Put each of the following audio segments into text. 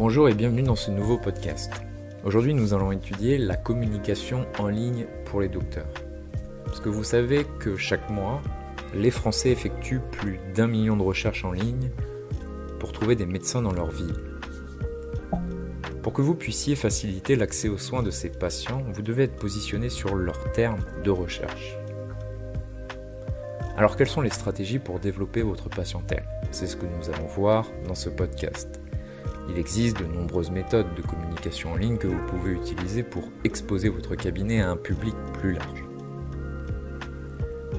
Bonjour et bienvenue dans ce nouveau podcast. Aujourd'hui nous allons étudier la communication en ligne pour les docteurs. Parce que vous savez que chaque mois, les Français effectuent plus d'un million de recherches en ligne pour trouver des médecins dans leur ville. Pour que vous puissiez faciliter l'accès aux soins de ces patients, vous devez être positionné sur leur terme de recherche. Alors quelles sont les stratégies pour développer votre patientèle? C'est ce que nous allons voir dans ce podcast. Il existe de nombreuses méthodes de communication en ligne que vous pouvez utiliser pour exposer votre cabinet à un public plus large.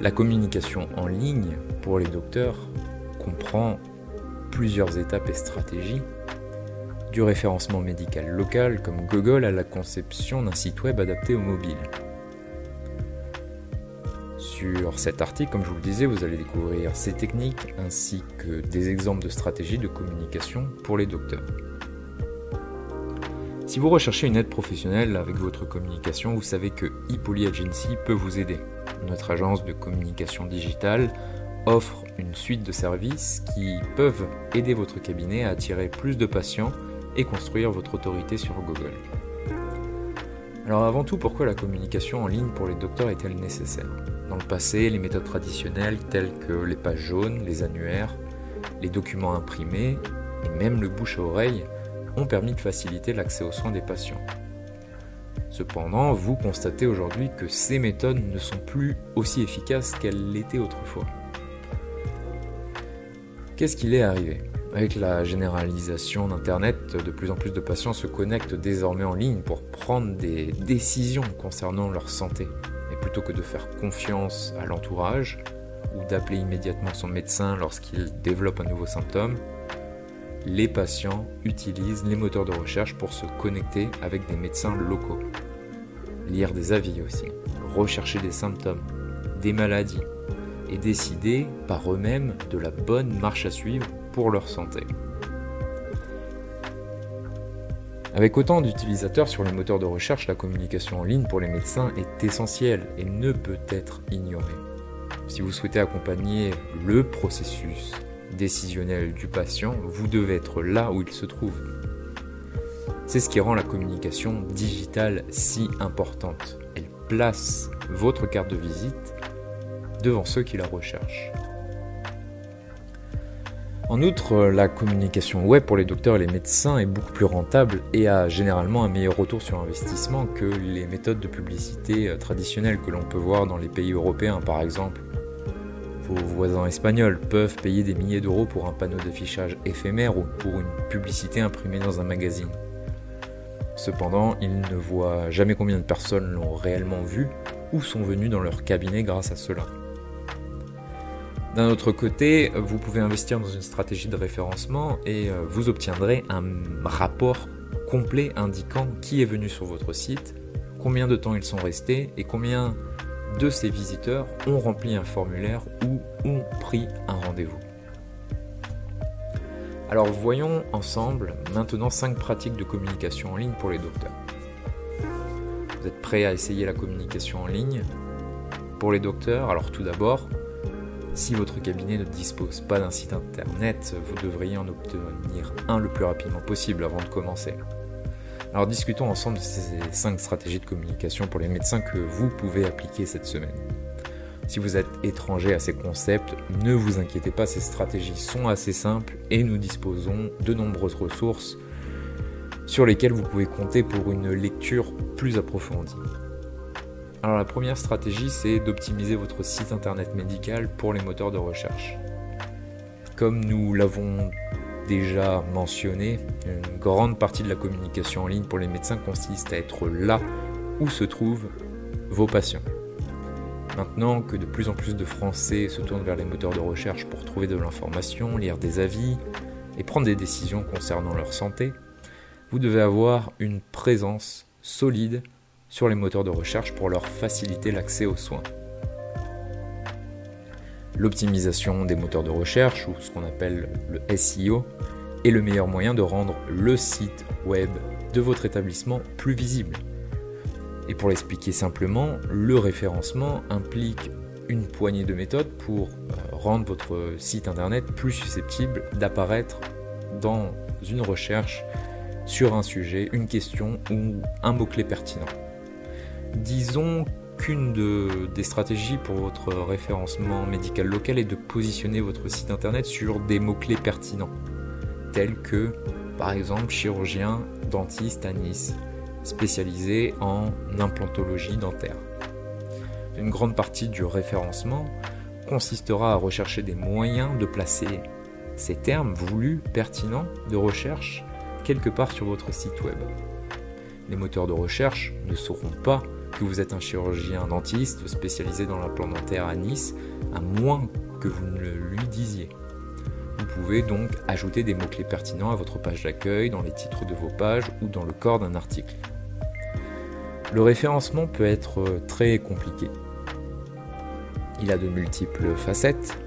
La communication en ligne pour les docteurs comprend plusieurs étapes et stratégies, du référencement médical local comme Google à la conception d'un site web adapté au mobile. Sur cet article, comme je vous le disais, vous allez découvrir ces techniques ainsi que des exemples de stratégies de communication pour les docteurs. Si vous recherchez une aide professionnelle avec votre communication, vous savez que ePoly Agency peut vous aider. Notre agence de communication digitale offre une suite de services qui peuvent aider votre cabinet à attirer plus de patients et construire votre autorité sur Google. Alors avant tout, pourquoi la communication en ligne pour les docteurs est-elle nécessaire? Dans le passé, les méthodes traditionnelles telles que les pages jaunes, les annuaires, les documents imprimés et même le bouche à oreille ont permis de faciliter l'accès aux soins des patients. Cependant, vous constatez aujourd'hui que ces méthodes ne sont plus aussi efficaces qu'elles l'étaient autrefois. Qu'est-ce qu'il est arrivé? Avec la généralisation d'Internet, de plus en plus de patients se connectent désormais en ligne pour prendre des décisions concernant leur santé. Et plutôt que de faire confiance à l'entourage ou d'appeler immédiatement son médecin lorsqu'il développe un nouveau symptôme, les patients utilisent les moteurs de recherche pour se connecter avec des médecins locaux. Lire des avis aussi, rechercher des symptômes, des maladies, et décider par eux-mêmes de la bonne marche à suivre pour leur santé. Avec autant d'utilisateurs sur les moteurs de recherche, la communication en ligne pour les médecins est essentielle et ne peut être ignorée. Si vous souhaitez accompagner le processus décisionnel du patient, vous devez être là où il se trouve. C'est ce qui rend la communication digitale si importante. Elle place votre carte de visite devant ceux qui la recherchent. En outre, la communication web pour les docteurs et les médecins est beaucoup plus rentable et a généralement un meilleur retour sur investissement que les méthodes de publicité euh, traditionnelles que l'on peut voir dans les pays européens par exemple. Vos voisins espagnols peuvent payer des milliers d'euros pour un panneau d'affichage éphémère ou pour une publicité imprimée dans un magazine. Cependant, ils ne voient jamais combien de personnes l'ont réellement vu ou sont venues dans leur cabinet grâce à cela. D'un autre côté, vous pouvez investir dans une stratégie de référencement et euh, vous obtiendrez un rapport complet indiquant qui est venu sur votre site, combien de temps ils sont restés et combien de ces visiteurs ont rempli un formulaire ou ont pris un rendez-vous. Alors voyons ensemble maintenant 5 pratiques de communication en ligne pour les docteurs. Vous êtes prêts à essayer la communication en ligne? Pour les docteurs Alors tout d'abord, si votre cabinet ne dispose pas d'un site internet, vous devriez en obtenir un le plus rapidement possible avant de commencer. Alors discutons ensemble de ces 5 stratégies de communication pour les médecins que vous pouvez appliquer cette semaine. Si vous êtes étranger à ces concepts, ne vous inquiétez pas, ces stratégies sont assez simples et nous disposons de nombreuses ressources sur lesquelles vous pouvez compter pour une lecture plus approfondie. Alors la première stratégie, c'est d'optimiser votre site internet médical pour les moteurs de recherche. Comme nous l'avons déjà mentionné, une grande partie de la communication en ligne pour les médecins consiste à être là où se trouvent vos patients. Maintenant que de plus en plus de Français se tournent vers les moteurs de recherche pour trouver de l'information, lire des avis et prendre des décisions concernant leur santé, vous devez avoir une présence solide sur les moteurs de recherche pour leur faciliter l'accès aux soins. L'optimisation des moteurs de recherche, ou ce qu'on appelle le SEO, est le meilleur moyen de rendre le site web de votre établissement plus visible. Et pour l'expliquer simplement, le référencement implique une poignée de méthodes pour euh, rendre votre site internet plus susceptible d'apparaître dans une recherche sur un sujet, une question ou un mot-clé pertinent. Disons qu'une des stratégies pour votre référencement médical local est de positionner votre site internet sur des mots-clés pertinents, tels que par exemple chirurgien dentiste à Nice, spécialisé en implantologie dentaire. Une grande partie du référencement consistera à rechercher des moyens de placer ces termes voulus, pertinents, de recherche quelque part sur votre site web. Les moteurs de recherche ne sauront pas que vous êtes un chirurgien dentiste spécialisé dans l'implant dentaire à Nice, à moins que vous ne le lui disiez. Vous pouvez donc ajouter des mots-clés pertinents à votre page d'accueil, dans les titres de vos pages ou dans le corps d'un article. Le référencement peut être très compliqué. Il a de multiples facettes.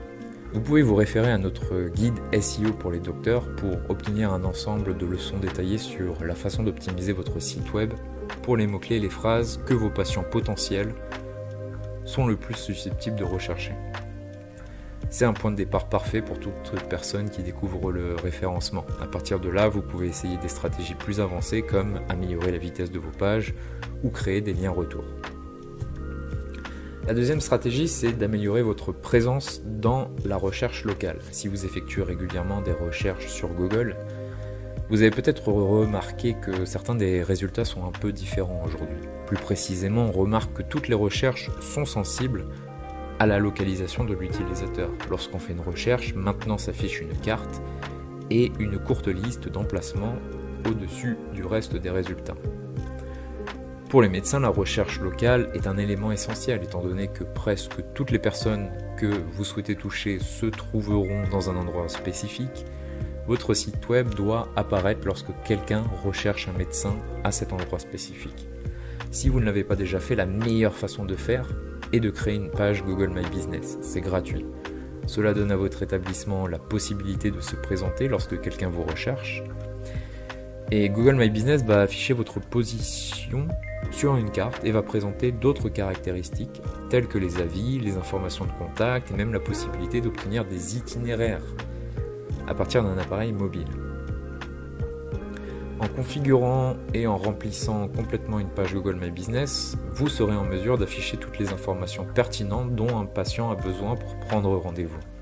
Vous pouvez vous référer à notre guide SEO pour les docteurs pour obtenir un ensemble de leçons détaillées sur la façon d'optimiser votre site web pour les mots-clés et les phrases que vos patients potentiels sont le plus susceptibles de rechercher. C'est un point de départ parfait pour toute personne qui découvre le référencement. À partir de là, vous pouvez essayer des stratégies plus avancées comme améliorer la vitesse de vos pages ou créer des liens retour. La deuxième stratégie, c'est d'améliorer votre présence dans la recherche locale. Si vous effectuez régulièrement des recherches sur Google, vous avez peut-être remarqué que certains des résultats sont un peu différents aujourd'hui. Plus précisément, on remarque que toutes les recherches sont sensibles à la localisation de l'utilisateur. Lorsqu'on fait une recherche, maintenant s'affiche une carte et une courte liste d'emplacements au-dessus du reste des résultats. Pour les médecins, la recherche locale est un élément essentiel étant donné que presque toutes les personnes que vous souhaitez toucher se trouveront dans un endroit spécifique. Votre site web doit apparaître lorsque quelqu'un recherche un médecin à cet endroit spécifique. Si vous ne l'avez pas déjà fait, la meilleure façon de faire est de créer une page Google My Business. C'est gratuit. Cela donne à votre établissement la possibilité de se présenter lorsque quelqu'un vous recherche. Et Google My Business va afficher votre position sur une carte et va présenter d'autres caractéristiques telles que les avis, les informations de contact et même la possibilité d'obtenir des itinéraires à partir d'un appareil mobile. En configurant et en remplissant complètement une page Google My Business, vous serez en mesure d'afficher toutes les informations pertinentes dont un patient a besoin pour prendre rendez-vous.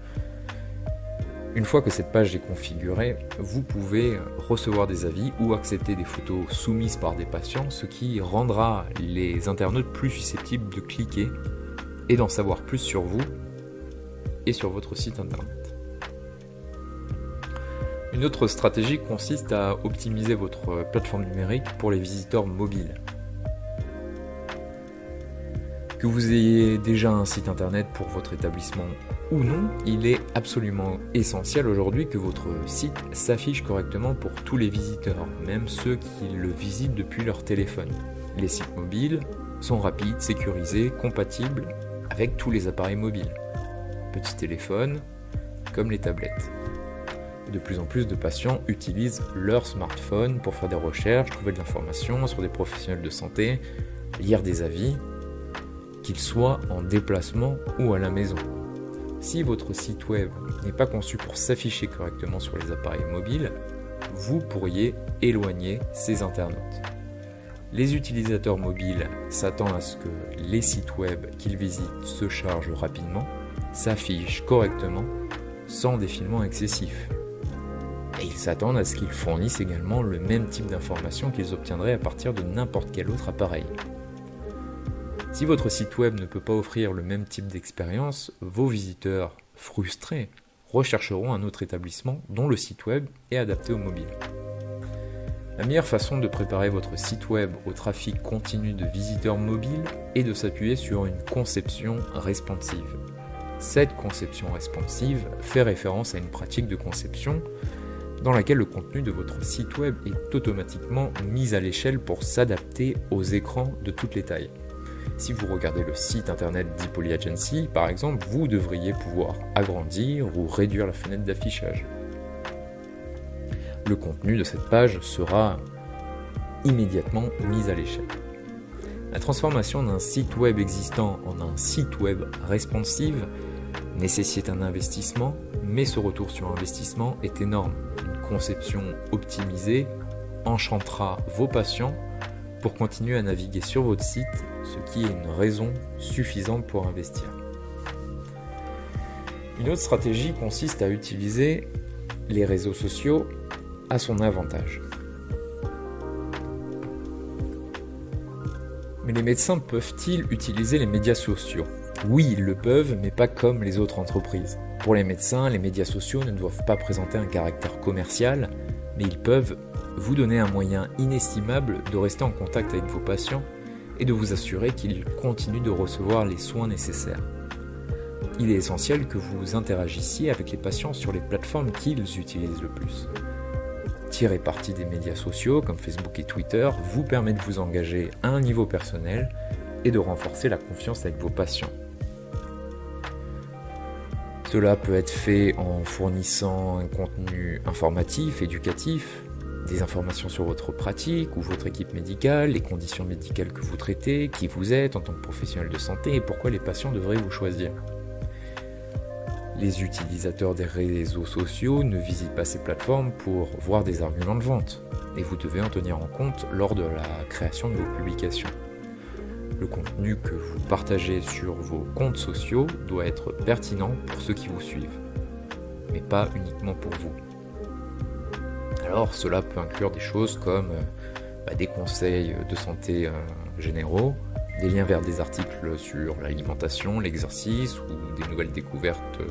Une fois que cette page est configurée, vous pouvez recevoir des avis ou accepter des photos soumises par des patients, ce qui rendra les internautes plus susceptibles de cliquer et d'en savoir plus sur vous et sur votre site internet. Une autre stratégie consiste à optimiser votre plateforme numérique pour les visiteurs mobiles. Que vous ayez déjà un site internet pour votre établissement ou non, il est absolument essentiel aujourd'hui que votre site s'affiche correctement pour tous les visiteurs, même ceux qui le visitent depuis leur téléphone. Les sites mobiles sont rapides, sécurisés, compatibles avec tous les appareils mobiles. Petits téléphones comme les tablettes. De plus en plus de patients utilisent leur smartphone pour faire des recherches, trouver de l'information sur des professionnels de santé, lire des avis, qu'ils soient en déplacement ou à la maison. Si votre site web n'est pas conçu pour s'afficher correctement sur les appareils mobiles, vous pourriez éloigner ces internautes. Les utilisateurs mobiles s'attendent à ce que les sites web qu'ils visitent se chargent rapidement, s'affichent correctement, sans défilement excessif. Et ils s'attendent à ce qu'ils fournissent également le même type d'informations qu'ils obtiendraient à partir de n'importe quel autre appareil. Si votre site web ne peut pas offrir le même type d'expérience, vos visiteurs frustrés rechercheront un autre établissement dont le site web est adapté au mobile. La meilleure façon de préparer votre site web au trafic continu de visiteurs mobiles est de s'appuyer sur une conception responsive. Cette conception responsive fait référence à une pratique de conception dans laquelle le contenu de votre site web est automatiquement mis à l'échelle pour s'adapter aux écrans de toutes les tailles. Si vous regardez le site internet d'Epoly Agency, par exemple, vous devriez pouvoir agrandir ou réduire la fenêtre d'affichage. Le contenu de cette page sera immédiatement mis à l'échelle. La transformation d'un site web existant en un site web responsive nécessite un investissement, mais ce retour sur investissement est énorme. Une conception optimisée enchantera vos patients pour continuer à naviguer sur votre site, ce qui est une raison suffisante pour investir. Une autre stratégie consiste à utiliser les réseaux sociaux à son avantage. Mais les médecins peuvent-ils utiliser les médias sociaux? Oui, ils le peuvent, mais pas comme les autres entreprises. Pour les médecins, les médias sociaux ne doivent pas présenter un caractère commercial, mais ils peuvent vous donner un moyen inestimable de rester en contact avec vos patients et de vous assurer qu'ils continuent de recevoir les soins nécessaires. Il est essentiel que vous interagissiez avec les patients sur les plateformes qu'ils utilisent le plus. Tirer parti des médias sociaux comme Facebook et Twitter vous permet de vous engager à un niveau personnel et de renforcer la confiance avec vos patients. Cela peut être fait en fournissant un contenu informatif, éducatif, des informations sur votre pratique ou votre équipe médicale, les conditions médicales que vous traitez, qui vous êtes en tant que professionnel de santé et pourquoi les patients devraient vous choisir. Les utilisateurs des réseaux sociaux ne visitent pas ces plateformes pour voir des arguments de vente, et vous devez en tenir en compte lors de la création de vos publications. Le contenu que vous partagez sur vos comptes sociaux doit être pertinent pour ceux qui vous suivent, mais pas uniquement pour vous. Alors cela peut inclure des choses comme euh, bah, des conseils de santé euh, généraux, des liens vers des articles sur l'alimentation, l'exercice ou des nouvelles découvertes euh,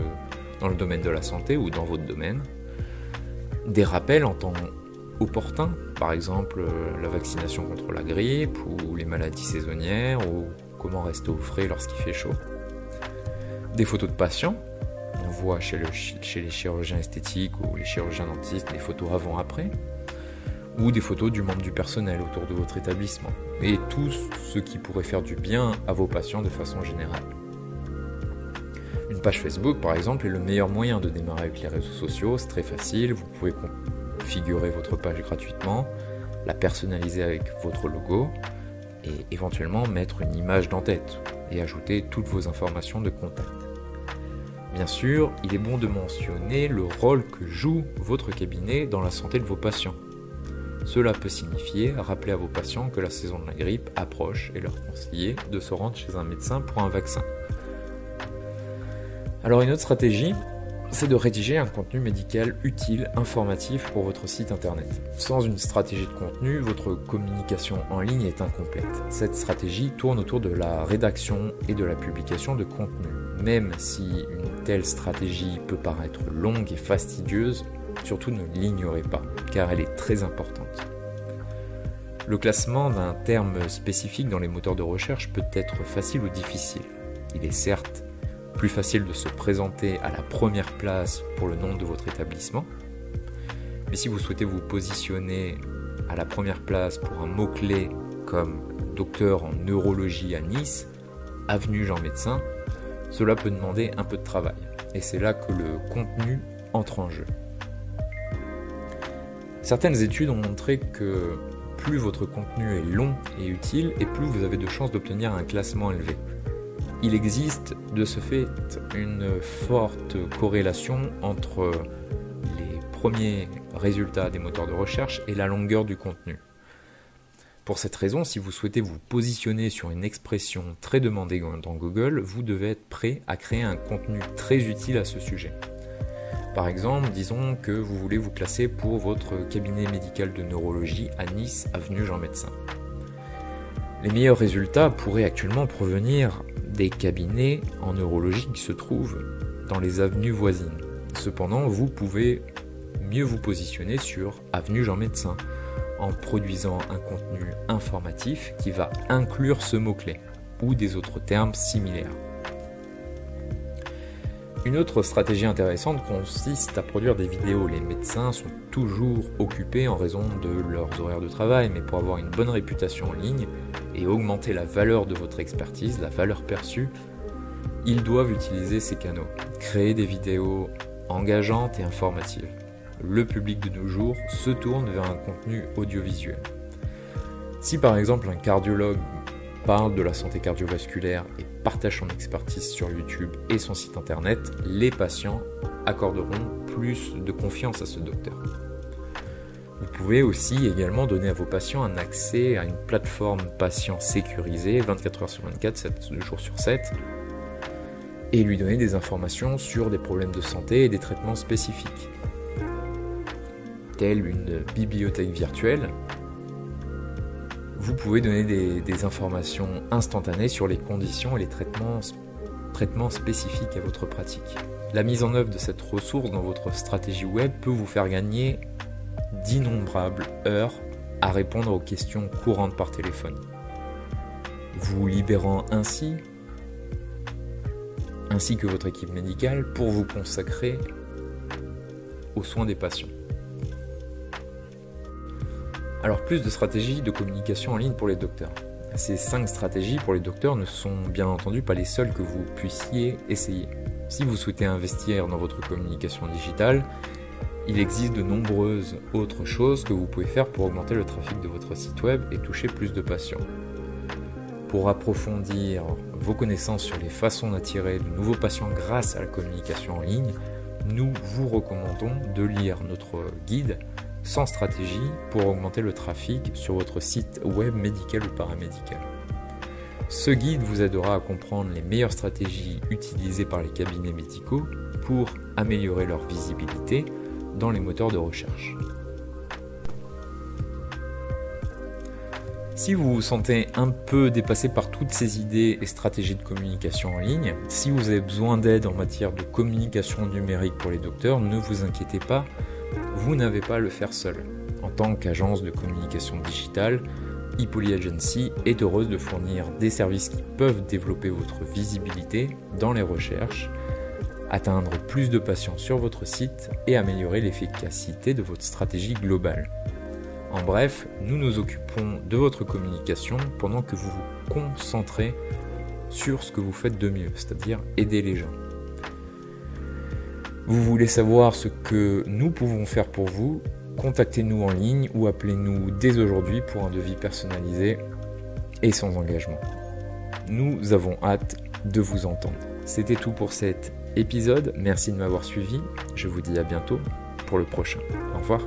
dans le domaine de la santé ou dans votre domaine. Des rappels en temps opportun, par exemple la vaccination contre la grippe ou les maladies saisonnières ou comment rester au frais lorsqu'il fait chaud. Des photos de patients. On voit chez, chez les chirurgiens esthétiques ou les chirurgiens dentistes des photos avant-après ou des photos du membre du personnel autour de votre établissement, et tout ce qui pourrait faire du bien à vos patients de façon générale. Une page Facebook, par exemple, est le meilleur moyen de démarrer avec les réseaux sociaux, c'est très facile, vous pouvez configurer votre page gratuitement, la personnaliser avec votre logo, et éventuellement mettre une image d'en-tête, et ajouter toutes vos informations de contact. Bien sûr, il est bon de mentionner le rôle que joue votre cabinet dans la santé de vos patients. Cela peut signifier rappeler à vos patients que la saison de la grippe approche et leur conseiller de se rendre chez un médecin pour un vaccin. Alors une autre stratégie, c'est de rédiger un contenu médical utile, informatif pour votre site internet. Sans une stratégie de contenu, votre communication en ligne est incomplète. Cette stratégie tourne autour de la rédaction et de la publication de contenu. Même si une telle stratégie peut paraître longue et fastidieuse, Surtout ne l'ignorez pas, car elle est très importante. Le classement d'un terme spécifique dans les moteurs de recherche peut être facile ou difficile. Il est certes plus facile de se présenter à la première place pour le nom de votre établissement, mais si vous souhaitez vous positionner à la première place pour un mot-clé comme docteur en neurologie à Nice, avenue Jean Médecin, cela peut demander un peu de travail. Et c'est là que le contenu entre en jeu. Certaines études ont montré que plus votre contenu est long et utile, et plus vous avez de chances d'obtenir un classement élevé. Il existe de ce fait une forte corrélation entre les premiers résultats des moteurs de recherche et la longueur du contenu. Pour cette raison, si vous souhaitez vous positionner sur une expression très demandée dans Google, vous devez être prêt à créer un contenu très utile à ce sujet. Par exemple, disons que vous voulez vous classer pour votre cabinet médical de neurologie à Nice, avenue Jean Médecin. Les meilleurs résultats pourraient actuellement provenir des cabinets en neurologie qui se trouvent dans les avenues voisines. Cependant, vous pouvez mieux vous positionner sur avenue Jean Médecin en produisant un contenu informatif qui va inclure ce mot-clé ou des autres termes similaires. Une autre stratégie intéressante consiste à produire des vidéos. Les médecins sont toujours occupés en raison de leurs horaires de travail, mais pour avoir une bonne réputation en ligne et augmenter la valeur de votre expertise, la valeur perçue, ils doivent utiliser ces canaux. Créer des vidéos engageantes et informatives. Le public de nos jours se tourne vers un contenu audiovisuel. Si par exemple un cardiologue parle de la santé cardiovasculaire et partage son expertise sur YouTube et son site internet, les patients accorderont plus de confiance à ce docteur. Vous pouvez aussi également donner à vos patients un accès à une plateforme patient sécurisée 24 heures sur 24, 7 jours sur 7, et lui donner des informations sur des problèmes de santé et des traitements spécifiques, telle une bibliothèque virtuelle? Vous pouvez donner des, informations instantanées sur les conditions et les traitements, traitements spécifiques à votre pratique. La mise en œuvre de cette ressource dans votre stratégie web peut vous faire gagner d'innombrables heures à répondre aux questions courantes par téléphone, vous libérant ainsi, ainsi que votre équipe médicale, pour vous consacrer aux soins des patients. Alors plus de stratégies de communication en ligne pour les docteurs. Ces cinq stratégies pour les docteurs ne sont bien entendu pas les seules que vous puissiez essayer. Si vous souhaitez investir dans votre communication digitale, il existe de nombreuses autres choses que vous pouvez faire pour augmenter le trafic de votre site web et toucher plus de patients. Pour approfondir vos connaissances sur les façons d'attirer de nouveaux patients grâce à la communication en ligne, nous vous recommandons de lire notre guide sans stratégie pour augmenter le trafic sur votre site web médical ou paramédical. Ce guide vous aidera à comprendre les meilleures stratégies utilisées par les cabinets médicaux pour améliorer leur visibilité, dans les moteurs de recherche. Si vous vous sentez un peu dépassé par toutes ces idées et stratégies de communication en ligne, si vous avez besoin d'aide en matière de communication numérique pour les docteurs, ne vous inquiétez pas, vous n'avez pas à le faire seul. En tant qu'agence de communication digitale, ePoly Agency est heureuse de fournir des services qui peuvent développer votre visibilité dans les recherches atteindre plus de patients sur votre site et améliorer l'efficacité de votre stratégie globale. En bref, nous nous occupons de votre communication pendant que vous vous concentrez sur ce que vous faites de mieux, c'est-à-dire aider les gens. Vous voulez savoir ce que nous pouvons faire pour vous Contactez-nous en ligne ou appelez-nous dès aujourd'hui pour un devis personnalisé et sans engagement. Nous avons hâte de vous entendre. C'était tout pour cette épisode. Merci de m'avoir suivi. Je vous dis à bientôt pour le prochain. Au revoir.